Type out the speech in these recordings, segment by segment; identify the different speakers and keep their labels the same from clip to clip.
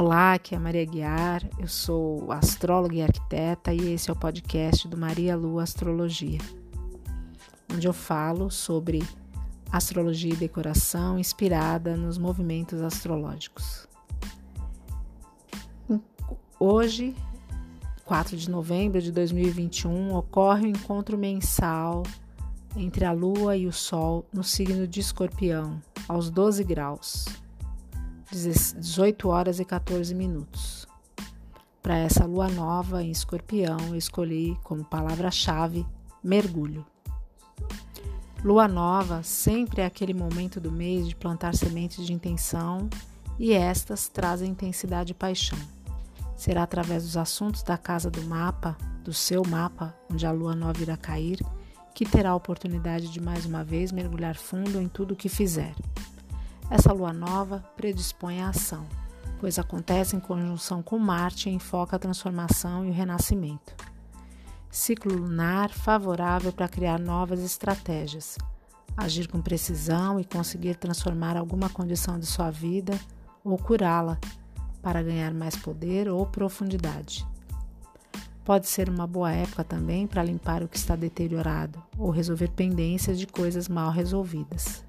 Speaker 1: Olá, aqui é a Maria Guiar, eu sou astróloga e arquiteta e esse é o podcast do Maria Lua Astrologia, onde eu falo sobre astrologia e decoração inspirada nos movimentos astrológicos. Hoje, 4 de novembro de 2021, ocorre o um encontro mensal entre a Lua e o Sol no signo de Escorpião, aos 12 graus. 18 horas e 14 minutos. Para essa lua nova em escorpião, eu escolhi como palavra-chave mergulho. Lua nova sempre é aquele momento do mês de plantar sementes de intenção e estas trazem intensidade e paixão. Será através dos assuntos da casa do mapa, do seu mapa, onde a lua nova irá cair, que terá a oportunidade de mais uma vez mergulhar fundo em tudo o que fizer. Essa lua nova predispõe à ação, pois acontece em conjunção com Marte e enfoca a transformação e o renascimento. Ciclo lunar favorável para criar novas estratégias, agir com precisão e conseguir transformar alguma condição de sua vida ou curá-la para ganhar mais poder ou profundidade. Pode ser uma boa época também para limpar o que está deteriorado ou resolver pendências de coisas mal resolvidas.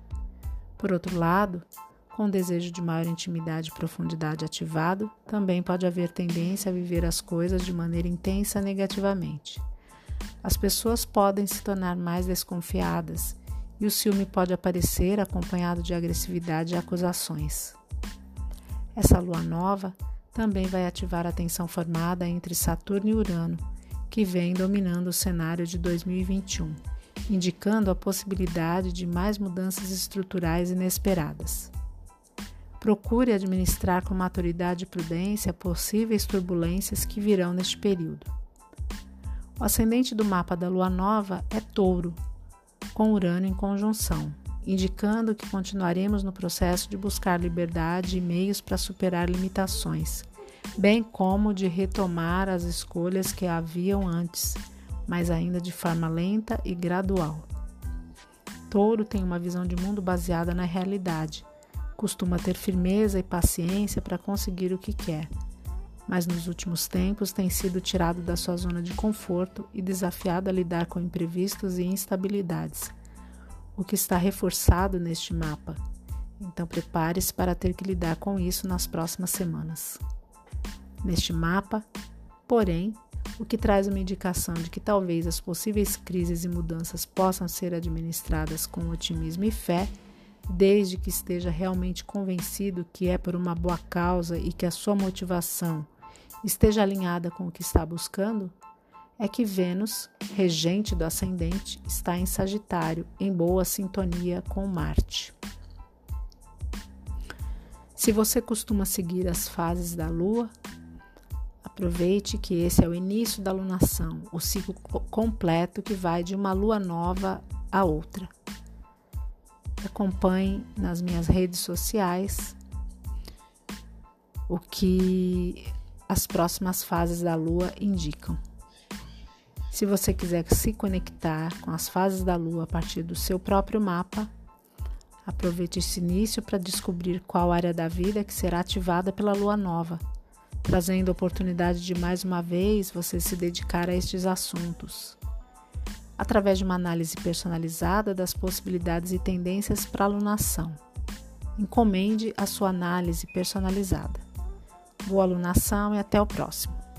Speaker 1: Por outro lado, com o desejo de maior intimidade e profundidade ativado, também pode haver tendência a viver as coisas de maneira intensa negativamente. As pessoas podem se tornar mais desconfiadas e o ciúme pode aparecer acompanhado de agressividade e acusações. Essa lua nova também vai ativar a tensão formada entre Saturno e Urano, que vem dominando o cenário de 2021 indicando a possibilidade de mais mudanças estruturais inesperadas. Procure administrar com maturidade e prudência possíveis turbulências que virão neste período. O ascendente do mapa da lua nova é Touro, com Urano em conjunção, indicando que continuaremos no processo de buscar liberdade e meios para superar limitações, bem como de retomar as escolhas que haviam antes mas ainda de forma lenta e gradual. Touro tem uma visão de mundo baseada na realidade. Costuma ter firmeza e paciência para conseguir o que quer, mas nos últimos tempos tem sido tirado da sua zona de conforto e desafiado a lidar com imprevistos e instabilidades, o que está reforçado neste mapa. Então prepare-se para ter que lidar com isso nas próximas semanas. Neste mapa, porém, o que traz uma indicação de que talvez as possíveis crises e mudanças possam ser administradas com otimismo e fé, desde que esteja realmente convencido que é por uma boa causa e que a sua motivação esteja alinhada com o que está buscando, é que Vênus, regente do ascendente, está em Sagitário, em boa sintonia com Marte. Se você costuma seguir as fases da Lua, Aproveite que esse é o início da lunação, o ciclo completo que vai de uma lua nova a outra. Acompanhe nas minhas redes sociais o que as próximas fases da lua indicam. Se você quiser se conectar com as fases da lua a partir do seu próprio mapa, aproveite esse início para descobrir qual área da vida que será ativada pela lua nova trazendo a oportunidade de mais uma vez você se dedicar a estes assuntos. Através de uma análise personalizada das possibilidades e tendências para alunação. Encomende a sua análise personalizada. Boa alunação e até o próximo.